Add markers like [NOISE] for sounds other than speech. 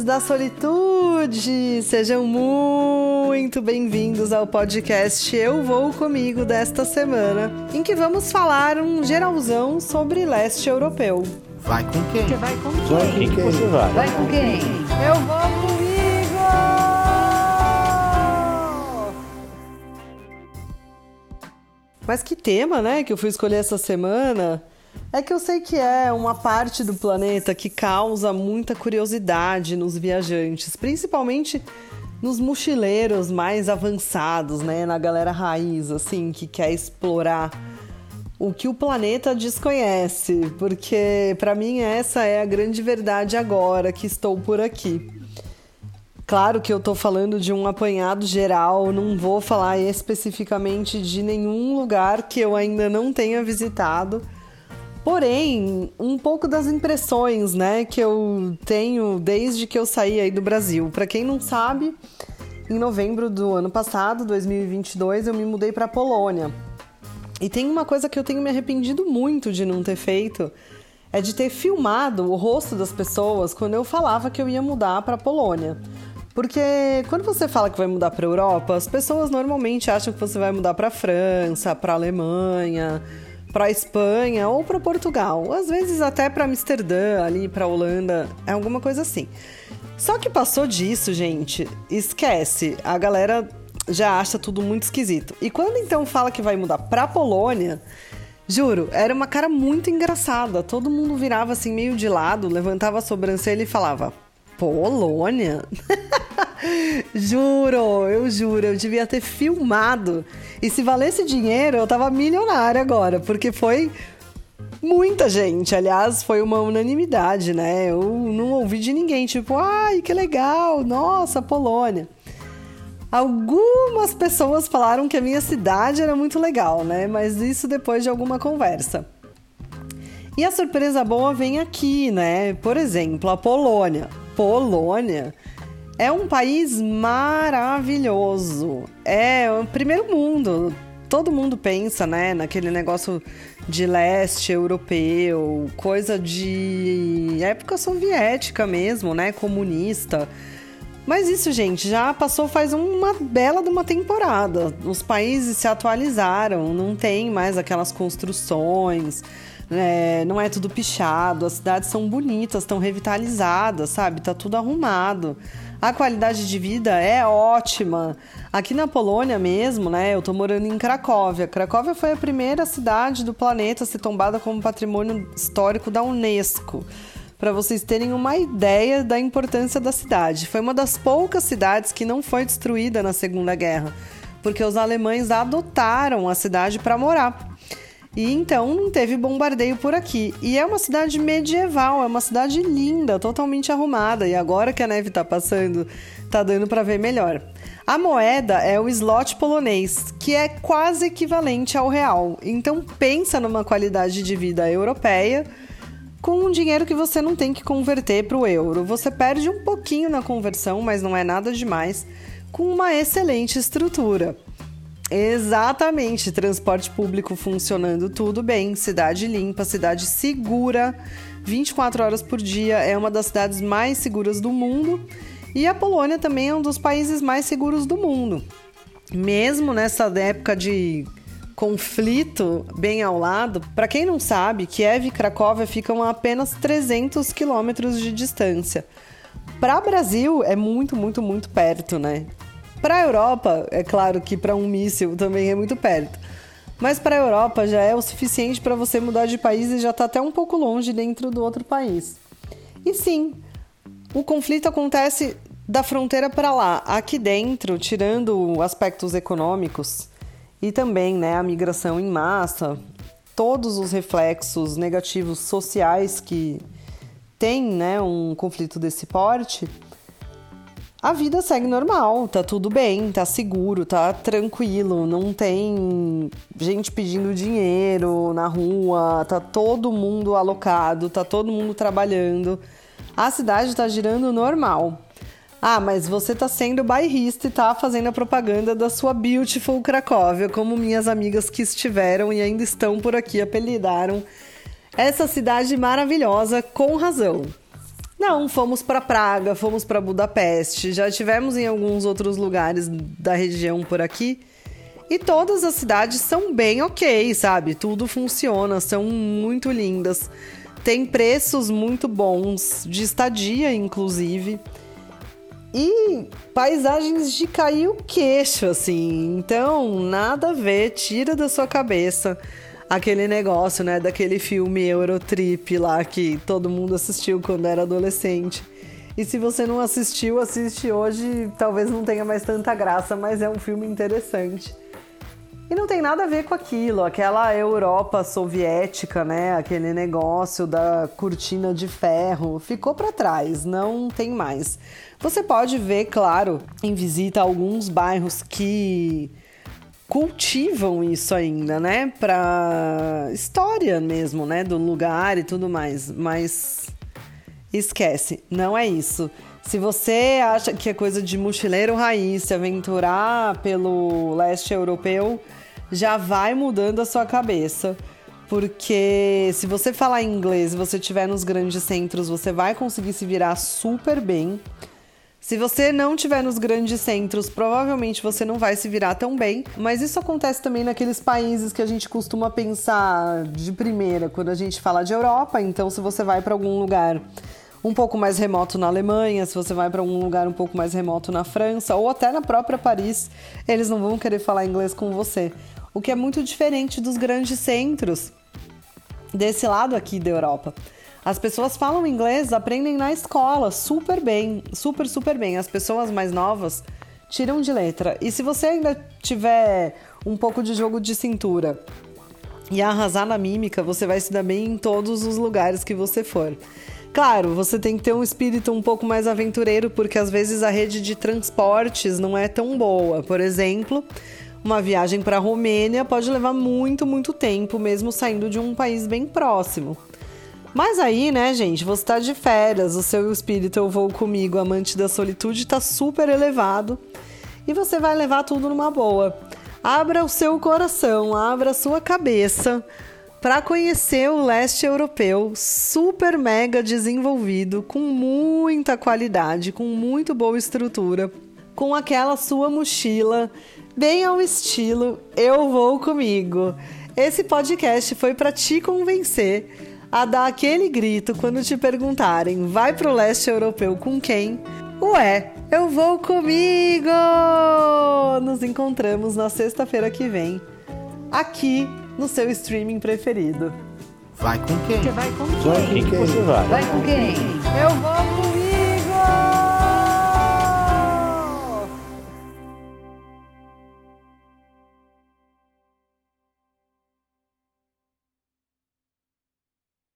da solitude, sejam muito bem-vindos ao podcast Eu Vou Comigo desta semana, em que vamos falar um geralzão sobre leste europeu. Vai com quem? Você vai com Vai quem? com quem você vai? Vai com quem? Eu vou comigo! Mas que tema, né, que eu fui escolher essa semana? É que eu sei que é uma parte do planeta que causa muita curiosidade nos viajantes, principalmente nos mochileiros mais avançados, né, na galera raiz, assim, que quer explorar o que o planeta desconhece, porque para mim essa é a grande verdade agora que estou por aqui. Claro que eu tô falando de um apanhado geral, não vou falar especificamente de nenhum lugar que eu ainda não tenha visitado. Porém, um pouco das impressões, né, que eu tenho desde que eu saí aí do Brasil. Para quem não sabe, em novembro do ano passado, 2022, eu me mudei para Polônia. E tem uma coisa que eu tenho me arrependido muito de não ter feito, é de ter filmado o rosto das pessoas quando eu falava que eu ia mudar para Polônia. Porque quando você fala que vai mudar para Europa, as pessoas normalmente acham que você vai mudar para França, para Alemanha, para Espanha ou para Portugal, às vezes até para Amsterdã, ali para Holanda, é alguma coisa assim. Só que passou disso, gente, esquece. A galera já acha tudo muito esquisito. E quando então fala que vai mudar para Polônia, juro, era uma cara muito engraçada. Todo mundo virava assim meio de lado, levantava a sobrancelha e falava: "Polônia?" [LAUGHS] juro, eu juro, eu devia ter filmado. E se valesse dinheiro, eu tava milionária agora, porque foi muita gente. Aliás, foi uma unanimidade, né? Eu não ouvi de ninguém, tipo, ai, que legal, nossa, Polônia. Algumas pessoas falaram que a minha cidade era muito legal, né? Mas isso depois de alguma conversa. E a surpresa boa vem aqui, né? Por exemplo, a Polônia. Polônia é um país maravilhoso. É o primeiro mundo. Todo mundo pensa, né, naquele negócio de leste europeu, coisa de época soviética mesmo, né, comunista. Mas isso, gente, já passou faz uma bela de uma temporada. Os países se atualizaram, não tem mais aquelas construções, né? não é tudo pichado, as cidades são bonitas, estão revitalizadas, sabe? Tá tudo arrumado. A qualidade de vida é ótima. Aqui na Polônia mesmo, né? Eu tô morando em Cracóvia. Cracóvia foi a primeira cidade do planeta a ser tombada como patrimônio histórico da Unesco para vocês terem uma ideia da importância da cidade. Foi uma das poucas cidades que não foi destruída na Segunda Guerra, porque os alemães adotaram a cidade para morar. E então não teve bombardeio por aqui. E é uma cidade medieval, é uma cidade linda, totalmente arrumada. E agora que a neve tá passando, tá dando para ver melhor. A moeda é o slot polonês, que é quase equivalente ao real. Então pensa numa qualidade de vida europeia com um dinheiro que você não tem que converter para o euro. Você perde um pouquinho na conversão, mas não é nada demais, com uma excelente estrutura. Exatamente, transporte público funcionando tudo bem, cidade limpa, cidade segura, 24 horas por dia, é uma das cidades mais seguras do mundo. E a Polônia também é um dos países mais seguros do mundo. Mesmo nessa época de conflito bem ao lado, para quem não sabe, Kiev e Cracóvia ficam a apenas 300 quilômetros de distância. Para Brasil é muito, muito, muito perto, né? Para a Europa, é claro que para um míssil também é muito perto. Mas para a Europa já é o suficiente para você mudar de país e já está até um pouco longe dentro do outro país. E sim, o conflito acontece da fronteira para lá. Aqui dentro, tirando aspectos econômicos e também né, a migração em massa, todos os reflexos negativos sociais que tem né, um conflito desse porte, a vida segue normal, tá tudo bem, tá seguro, tá tranquilo, não tem gente pedindo dinheiro na rua, tá todo mundo alocado, tá todo mundo trabalhando. A cidade tá girando normal. Ah, mas você tá sendo bairrista e tá fazendo a propaganda da sua Beautiful Cracóvia, como minhas amigas que estiveram e ainda estão por aqui apelidaram essa cidade maravilhosa com razão. Não, fomos para Praga, fomos para Budapeste, já tivemos em alguns outros lugares da região por aqui. E todas as cidades são bem ok, sabe? Tudo funciona, são muito lindas. Tem preços muito bons, de estadia, inclusive. E paisagens de cair o queixo, assim. Então, nada a ver, tira da sua cabeça aquele negócio, né, daquele filme Eurotrip lá que todo mundo assistiu quando era adolescente. E se você não assistiu, assiste hoje, talvez não tenha mais tanta graça, mas é um filme interessante. E não tem nada a ver com aquilo, aquela Europa soviética, né? Aquele negócio da cortina de ferro ficou para trás, não tem mais. Você pode ver, claro, em visita alguns bairros que cultivam isso ainda, né? Pra história mesmo, né? Do lugar e tudo mais. Mas esquece, não é isso. Se você acha que é coisa de mochileiro raiz, se aventurar pelo leste europeu, já vai mudando a sua cabeça. Porque se você falar inglês e você estiver nos grandes centros, você vai conseguir se virar super bem. Se você não estiver nos grandes centros, provavelmente você não vai se virar tão bem. Mas isso acontece também naqueles países que a gente costuma pensar de primeira quando a gente fala de Europa. Então, se você vai para algum lugar um pouco mais remoto na Alemanha, se você vai para um lugar um pouco mais remoto na França ou até na própria Paris, eles não vão querer falar inglês com você. O que é muito diferente dos grandes centros desse lado aqui da Europa. As pessoas falam inglês, aprendem na escola, super bem, super, super bem. As pessoas mais novas tiram de letra. E se você ainda tiver um pouco de jogo de cintura e arrasar na mímica, você vai se dar bem em todos os lugares que você for. Claro, você tem que ter um espírito um pouco mais aventureiro, porque às vezes a rede de transportes não é tão boa. Por exemplo, uma viagem para a Romênia pode levar muito, muito tempo, mesmo saindo de um país bem próximo. Mas aí, né, gente, você tá de férias, o seu espírito eu vou comigo, amante da solitude, tá super elevado e você vai levar tudo numa boa. Abra o seu coração, abra a sua cabeça para conhecer o leste europeu, super mega desenvolvido, com muita qualidade, com muito boa estrutura, com aquela sua mochila bem ao estilo Eu Vou Comigo. Esse podcast foi para te convencer a dar aquele grito quando te perguntarem: vai pro leste europeu com quem? Ué, eu vou comigo! Nos encontramos na sexta-feira que vem, aqui no seu streaming preferido. Vai com quem? Você vai com quem? Vai com quem? Vai com quem? Eu vou comigo!